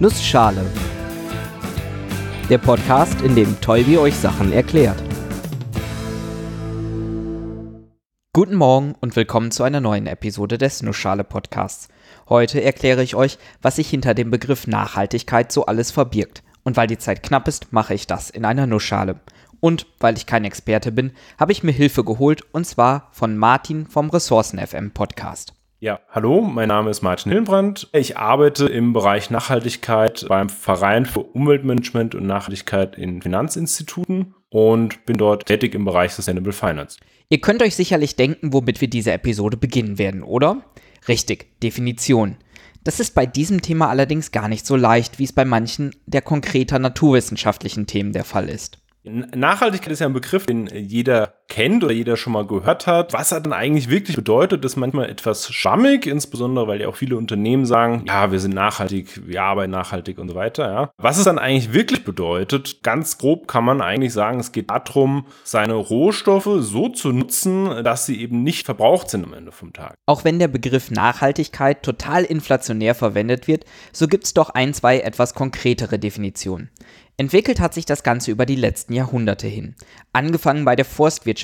Nussschale. Der Podcast, in dem Tolbi euch Sachen erklärt. Guten Morgen und willkommen zu einer neuen Episode des Nussschale Podcasts. Heute erkläre ich euch, was sich hinter dem Begriff Nachhaltigkeit so alles verbirgt. Und weil die Zeit knapp ist, mache ich das in einer Nussschale. Und weil ich kein Experte bin, habe ich mir Hilfe geholt und zwar von Martin vom Ressourcen FM Podcast. Ja, hallo, mein Name ist Martin Hillenbrand. Ich arbeite im Bereich Nachhaltigkeit beim Verein für Umweltmanagement und Nachhaltigkeit in Finanzinstituten und bin dort tätig im Bereich Sustainable Finance. Ihr könnt euch sicherlich denken, womit wir diese Episode beginnen werden, oder? Richtig, Definition. Das ist bei diesem Thema allerdings gar nicht so leicht, wie es bei manchen der konkreter naturwissenschaftlichen Themen der Fall ist. Nachhaltigkeit ist ja ein Begriff, den jeder kennt oder jeder schon mal gehört hat. Was er dann eigentlich wirklich bedeutet, ist manchmal etwas schwammig, insbesondere weil ja auch viele Unternehmen sagen, ja, wir sind nachhaltig, wir arbeiten nachhaltig und so weiter. Ja. Was es dann eigentlich wirklich bedeutet, ganz grob kann man eigentlich sagen, es geht darum, seine Rohstoffe so zu nutzen, dass sie eben nicht verbraucht sind am Ende vom Tag. Auch wenn der Begriff Nachhaltigkeit total inflationär verwendet wird, so gibt es doch ein, zwei etwas konkretere Definitionen. Entwickelt hat sich das Ganze über die letzten Jahrhunderte hin. Angefangen bei der Forstwirtschaft,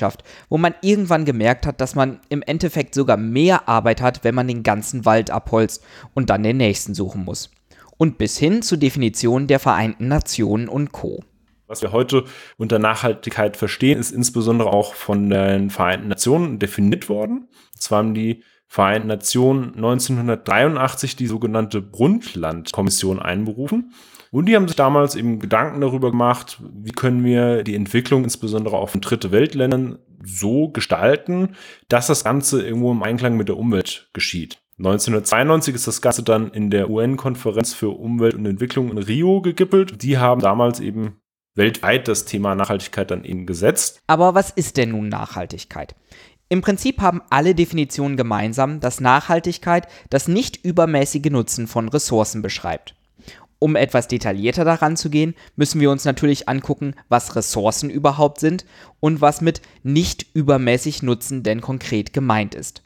wo man irgendwann gemerkt hat, dass man im Endeffekt sogar mehr Arbeit hat, wenn man den ganzen Wald abholzt und dann den nächsten suchen muss. Und bis hin zur Definition der Vereinten Nationen und Co. Was wir heute unter Nachhaltigkeit verstehen, ist insbesondere auch von den Vereinten Nationen definiert worden. Und zwar haben die Vereinten Nationen 1983 die sogenannte Brundtland-Kommission einberufen. Und die haben sich damals eben Gedanken darüber gemacht, wie können wir die Entwicklung insbesondere auch von dritte Weltländern so gestalten, dass das Ganze irgendwo im Einklang mit der Umwelt geschieht. 1992 ist das Ganze dann in der UN-Konferenz für Umwelt und Entwicklung in Rio gegippelt. Die haben damals eben weltweit das Thema Nachhaltigkeit dann eben gesetzt. Aber was ist denn nun Nachhaltigkeit? Im Prinzip haben alle Definitionen gemeinsam, dass Nachhaltigkeit das nicht übermäßige Nutzen von Ressourcen beschreibt. Um etwas detaillierter daran zu gehen, müssen wir uns natürlich angucken, was Ressourcen überhaupt sind und was mit nicht übermäßig Nutzen denn konkret gemeint ist.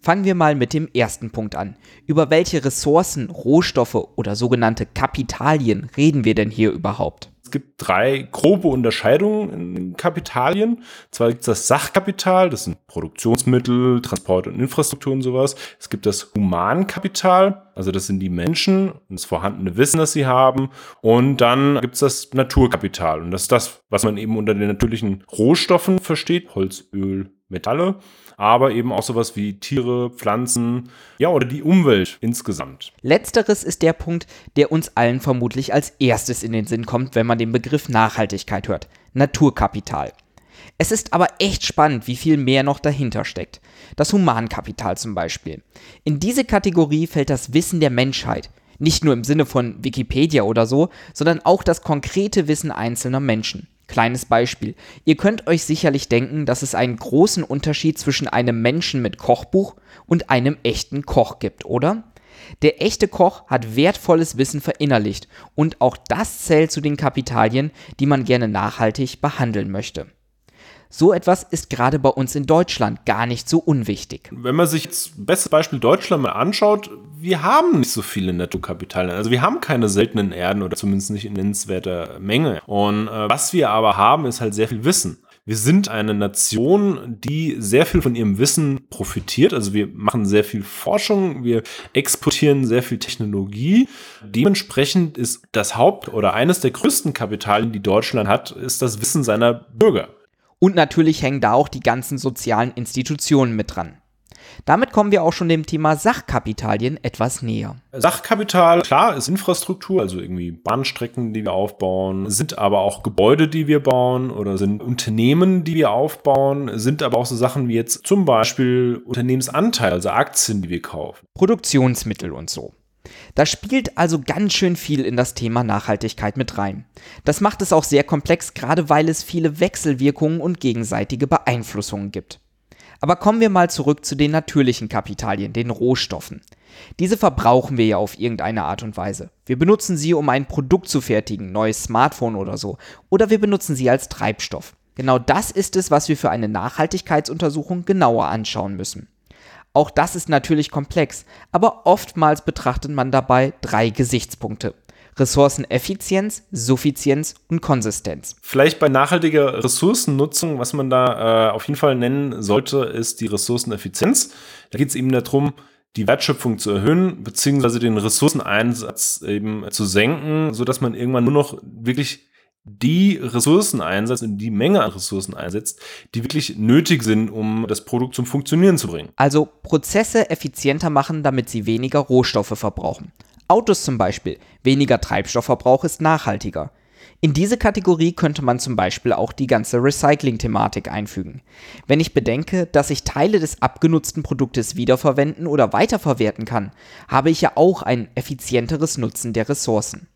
Fangen wir mal mit dem ersten Punkt an. Über welche Ressourcen, Rohstoffe oder sogenannte Kapitalien reden wir denn hier überhaupt? Es gibt drei grobe Unterscheidungen in Kapitalien. Zwar gibt es das Sachkapital, das sind Produktionsmittel, Transport und Infrastruktur und sowas. Es gibt das Humankapital, also das sind die Menschen und das vorhandene Wissen, das sie haben. Und dann gibt es das Naturkapital. Und das ist das, was man eben unter den natürlichen Rohstoffen versteht, Holz, Öl, Metalle aber eben auch sowas wie Tiere, Pflanzen, ja, oder die Umwelt insgesamt. Letzteres ist der Punkt, der uns allen vermutlich als erstes in den Sinn kommt, wenn man den Begriff Nachhaltigkeit hört. Naturkapital. Es ist aber echt spannend, wie viel mehr noch dahinter steckt. Das Humankapital zum Beispiel. In diese Kategorie fällt das Wissen der Menschheit. Nicht nur im Sinne von Wikipedia oder so, sondern auch das konkrete Wissen einzelner Menschen. Kleines Beispiel. Ihr könnt euch sicherlich denken, dass es einen großen Unterschied zwischen einem Menschen mit Kochbuch und einem echten Koch gibt, oder? Der echte Koch hat wertvolles Wissen verinnerlicht und auch das zählt zu den Kapitalien, die man gerne nachhaltig behandeln möchte. So etwas ist gerade bei uns in Deutschland gar nicht so unwichtig. Wenn man sich jetzt bestes Beispiel Deutschland mal anschaut, wir haben nicht so viele Nettokapitalien. Also wir haben keine seltenen Erden oder zumindest nicht in nennenswerter Menge. Und äh, was wir aber haben, ist halt sehr viel Wissen. Wir sind eine Nation, die sehr viel von ihrem Wissen profitiert. Also wir machen sehr viel Forschung, wir exportieren sehr viel Technologie. Dementsprechend ist das Haupt- oder eines der größten Kapitalien, die Deutschland hat, ist das Wissen seiner Bürger. Und natürlich hängen da auch die ganzen sozialen Institutionen mit dran. Damit kommen wir auch schon dem Thema Sachkapitalien etwas näher. Sachkapital, klar, ist Infrastruktur, also irgendwie Bahnstrecken, die wir aufbauen, sind aber auch Gebäude, die wir bauen oder sind Unternehmen, die wir aufbauen, sind aber auch so Sachen wie jetzt zum Beispiel Unternehmensanteil, also Aktien, die wir kaufen. Produktionsmittel und so. Da spielt also ganz schön viel in das Thema Nachhaltigkeit mit rein. Das macht es auch sehr komplex, gerade weil es viele Wechselwirkungen und gegenseitige Beeinflussungen gibt. Aber kommen wir mal zurück zu den natürlichen Kapitalien, den Rohstoffen. Diese verbrauchen wir ja auf irgendeine Art und Weise. Wir benutzen sie, um ein Produkt zu fertigen, neues Smartphone oder so. Oder wir benutzen sie als Treibstoff. Genau das ist es, was wir für eine Nachhaltigkeitsuntersuchung genauer anschauen müssen. Auch das ist natürlich komplex, aber oftmals betrachtet man dabei drei Gesichtspunkte. Ressourceneffizienz, Suffizienz und Konsistenz. Vielleicht bei nachhaltiger Ressourcennutzung, was man da äh, auf jeden Fall nennen sollte, ist die Ressourceneffizienz. Da geht es eben darum, die Wertschöpfung zu erhöhen, beziehungsweise den Ressourceneinsatz eben zu senken, so dass man irgendwann nur noch wirklich die Ressourcen einsetzt und die Menge an Ressourcen einsetzt, die wirklich nötig sind, um das Produkt zum Funktionieren zu bringen. Also Prozesse effizienter machen, damit sie weniger Rohstoffe verbrauchen. Autos zum Beispiel. Weniger Treibstoffverbrauch ist nachhaltiger. In diese Kategorie könnte man zum Beispiel auch die ganze Recycling-Thematik einfügen. Wenn ich bedenke, dass ich Teile des abgenutzten Produktes wiederverwenden oder weiterverwerten kann, habe ich ja auch ein effizienteres Nutzen der Ressourcen.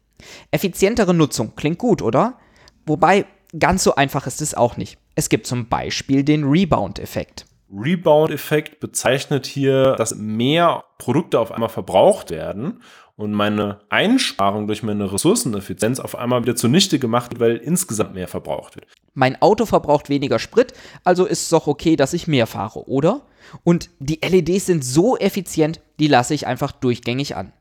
Effizientere Nutzung klingt gut, oder? Wobei, ganz so einfach ist es auch nicht. Es gibt zum Beispiel den Rebound-Effekt. Rebound-Effekt bezeichnet hier, dass mehr Produkte auf einmal verbraucht werden und meine Einsparung durch meine Ressourceneffizienz auf einmal wieder zunichte gemacht wird, weil insgesamt mehr verbraucht wird. Mein Auto verbraucht weniger Sprit, also ist es doch okay, dass ich mehr fahre, oder? Und die LEDs sind so effizient, die lasse ich einfach durchgängig an.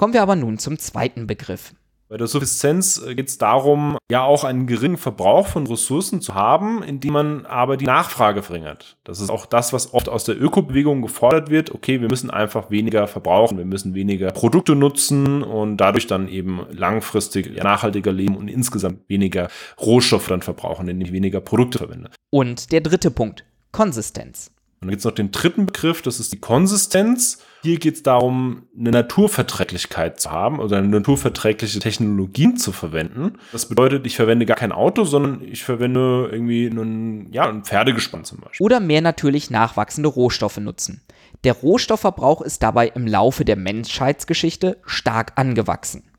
Kommen wir aber nun zum zweiten Begriff. Bei der Suffizienz äh, geht es darum, ja auch einen geringen Verbrauch von Ressourcen zu haben, indem man aber die Nachfrage verringert. Das ist auch das, was oft aus der Ökobewegung gefordert wird. Okay, wir müssen einfach weniger verbrauchen, wir müssen weniger Produkte nutzen und dadurch dann eben langfristig nachhaltiger leben und insgesamt weniger Rohstoffe dann verbrauchen, indem ich weniger Produkte verwende. Und der dritte Punkt, Konsistenz. Und dann gibt es noch den dritten Begriff, das ist die Konsistenz. Hier geht es darum, eine Naturverträglichkeit zu haben oder eine naturverträgliche Technologien zu verwenden. Das bedeutet, ich verwende gar kein Auto, sondern ich verwende irgendwie einen, ja, ein Pferdegespann zum Beispiel. Oder mehr natürlich nachwachsende Rohstoffe nutzen. Der Rohstoffverbrauch ist dabei im Laufe der Menschheitsgeschichte stark angewachsen.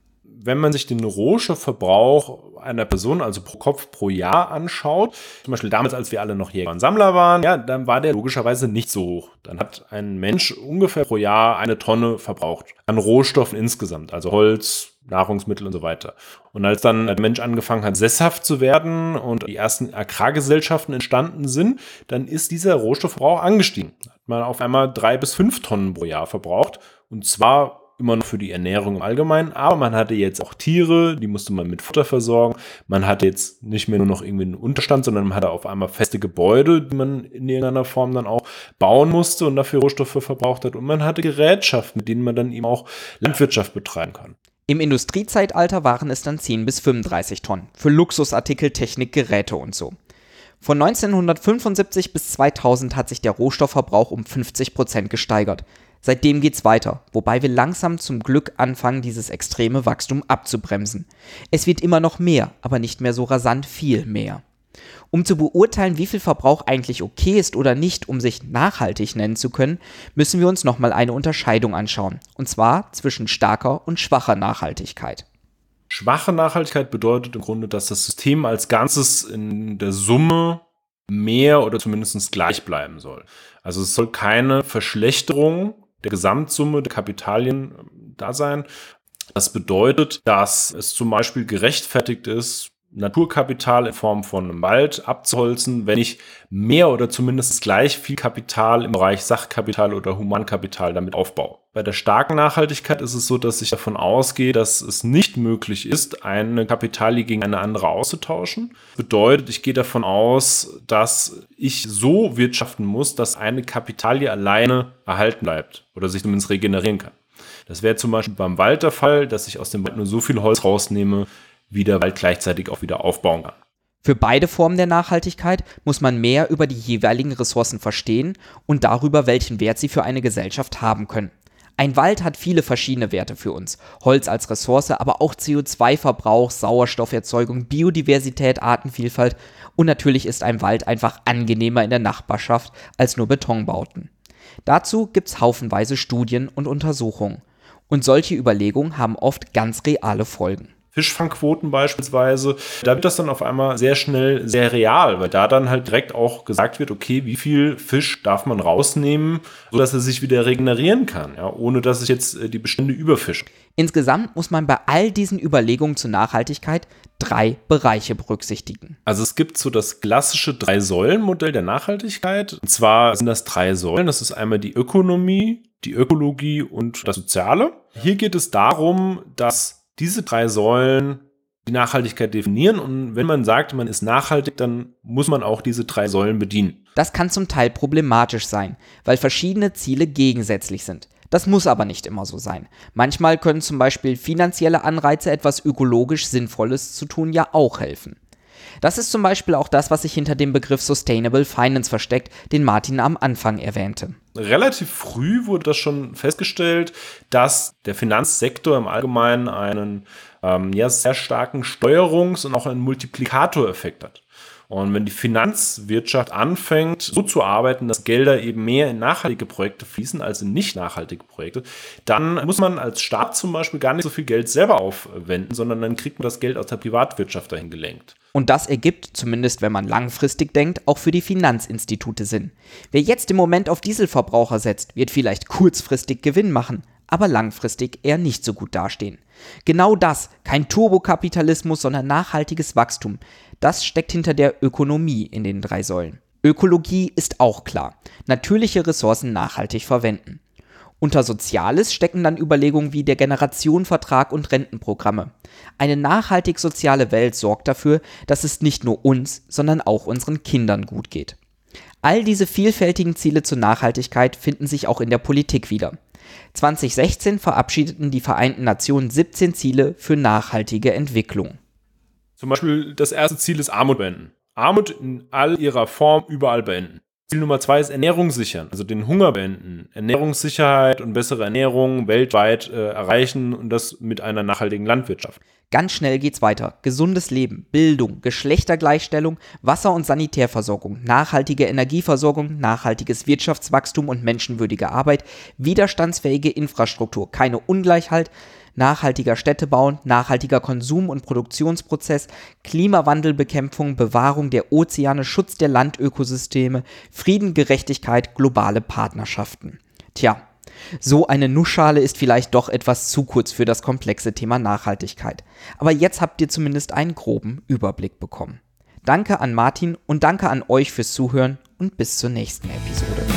Wenn man sich den Rohstoffverbrauch einer Person, also pro Kopf pro Jahr anschaut, zum Beispiel damals, als wir alle noch Jäger und Sammler waren, ja, dann war der logischerweise nicht so hoch. Dann hat ein Mensch ungefähr pro Jahr eine Tonne verbraucht an Rohstoffen insgesamt, also Holz, Nahrungsmittel und so weiter. Und als dann der Mensch angefangen hat, sesshaft zu werden und die ersten Agrargesellschaften entstanden sind, dann ist dieser Rohstoffverbrauch angestiegen. Hat man auf einmal drei bis fünf Tonnen pro Jahr verbraucht. Und zwar immer noch für die Ernährung im Allgemeinen, aber man hatte jetzt auch Tiere, die musste man mit Futter versorgen. Man hatte jetzt nicht mehr nur noch irgendwie einen Unterstand, sondern man hatte auf einmal feste Gebäude, die man in irgendeiner Form dann auch bauen musste und dafür Rohstoffe verbraucht hat. Und man hatte Gerätschaften, mit denen man dann eben auch Landwirtschaft betreiben kann. Im Industriezeitalter waren es dann 10 bis 35 Tonnen für Luxusartikel, Technik, Geräte und so. Von 1975 bis 2000 hat sich der Rohstoffverbrauch um 50 Prozent gesteigert. Seitdem geht's weiter, wobei wir langsam zum Glück anfangen, dieses extreme Wachstum abzubremsen. Es wird immer noch mehr, aber nicht mehr so rasant viel mehr. Um zu beurteilen, wie viel Verbrauch eigentlich okay ist oder nicht, um sich nachhaltig nennen zu können, müssen wir uns nochmal eine Unterscheidung anschauen, und zwar zwischen starker und schwacher Nachhaltigkeit. Schwache Nachhaltigkeit bedeutet im Grunde, dass das System als Ganzes in der Summe mehr oder zumindest gleich bleiben soll. Also es soll keine Verschlechterung der Gesamtsumme der Kapitalien ähm, da sein. Das bedeutet, dass es zum Beispiel gerechtfertigt ist, Naturkapital in Form von einem Wald abzuholzen, wenn ich mehr oder zumindest gleich viel Kapital im Bereich Sachkapital oder Humankapital damit aufbaue. Bei der starken Nachhaltigkeit ist es so, dass ich davon ausgehe, dass es nicht möglich ist, eine Kapitalie gegen eine andere auszutauschen. Bedeutet, ich gehe davon aus, dass ich so wirtschaften muss, dass eine Kapitalie alleine erhalten bleibt oder sich zumindest regenerieren kann. Das wäre zum Beispiel beim Wald der Fall, dass ich aus dem Wald nur so viel Holz rausnehme, wie der Wald gleichzeitig auch wieder aufbauen kann. Für beide Formen der Nachhaltigkeit muss man mehr über die jeweiligen Ressourcen verstehen und darüber, welchen Wert sie für eine Gesellschaft haben können. Ein Wald hat viele verschiedene Werte für uns. Holz als Ressource, aber auch CO2-Verbrauch, Sauerstofferzeugung, Biodiversität, Artenvielfalt und natürlich ist ein Wald einfach angenehmer in der Nachbarschaft als nur Betonbauten. Dazu gibt's haufenweise Studien und Untersuchungen. Und solche Überlegungen haben oft ganz reale Folgen. Fischfangquoten beispielsweise, da wird das dann auf einmal sehr schnell sehr real, weil da dann halt direkt auch gesagt wird, okay, wie viel Fisch darf man rausnehmen, sodass er sich wieder regenerieren kann, ja, ohne dass sich jetzt äh, die Bestände überfischen. Insgesamt muss man bei all diesen Überlegungen zur Nachhaltigkeit drei Bereiche berücksichtigen. Also es gibt so das klassische Drei-Säulen-Modell der Nachhaltigkeit. Und zwar sind das drei Säulen. Das ist einmal die Ökonomie, die Ökologie und das Soziale. Hier geht es darum, dass diese drei Säulen die Nachhaltigkeit definieren. Und wenn man sagt, man ist nachhaltig, dann muss man auch diese drei Säulen bedienen. Das kann zum Teil problematisch sein, weil verschiedene Ziele gegensätzlich sind. Das muss aber nicht immer so sein. Manchmal können zum Beispiel finanzielle Anreize, etwas ökologisch Sinnvolles zu tun, ja auch helfen. Das ist zum Beispiel auch das, was sich hinter dem Begriff Sustainable Finance versteckt, den Martin am Anfang erwähnte. Relativ früh wurde das schon festgestellt, dass der Finanzsektor im Allgemeinen einen ähm, ja, sehr starken Steuerungs- und auch einen Multiplikatoreffekt hat. Und wenn die Finanzwirtschaft anfängt, so zu arbeiten, dass Gelder eben mehr in nachhaltige Projekte fließen als in nicht nachhaltige Projekte, dann muss man als Staat zum Beispiel gar nicht so viel Geld selber aufwenden, sondern dann kriegt man das Geld aus der Privatwirtschaft dahin gelenkt. Und das ergibt, zumindest wenn man langfristig denkt, auch für die Finanzinstitute Sinn. Wer jetzt im Moment auf Dieselverbraucher setzt, wird vielleicht kurzfristig Gewinn machen, aber langfristig eher nicht so gut dastehen. Genau das, kein Turbokapitalismus, sondern nachhaltiges Wachstum, das steckt hinter der Ökonomie in den drei Säulen. Ökologie ist auch klar. Natürliche Ressourcen nachhaltig verwenden. Unter Soziales stecken dann Überlegungen wie der Generationenvertrag und Rentenprogramme. Eine nachhaltig soziale Welt sorgt dafür, dass es nicht nur uns, sondern auch unseren Kindern gut geht. All diese vielfältigen Ziele zur Nachhaltigkeit finden sich auch in der Politik wieder. 2016 verabschiedeten die Vereinten Nationen 17 Ziele für nachhaltige Entwicklung. Zum Beispiel das erste Ziel ist Armut beenden. Armut in all ihrer Form überall beenden. Ziel Nummer zwei ist Ernährung sichern, also den Hunger beenden. Ernährungssicherheit und bessere Ernährung weltweit äh, erreichen und das mit einer nachhaltigen Landwirtschaft. Ganz schnell geht's weiter. Gesundes Leben, Bildung, Geschlechtergleichstellung, Wasser- und Sanitärversorgung, nachhaltige Energieversorgung, nachhaltiges Wirtschaftswachstum und menschenwürdige Arbeit, widerstandsfähige Infrastruktur, keine Ungleichheit, nachhaltiger Städtebau, nachhaltiger Konsum- und Produktionsprozess, Klimawandelbekämpfung, Bewahrung der Ozeane, Schutz der Landökosysteme, Frieden, Gerechtigkeit, globale Partnerschaften. Tja, so eine Nussschale ist vielleicht doch etwas zu kurz für das komplexe Thema Nachhaltigkeit. Aber jetzt habt ihr zumindest einen groben Überblick bekommen. Danke an Martin und danke an euch fürs Zuhören und bis zur nächsten Episode.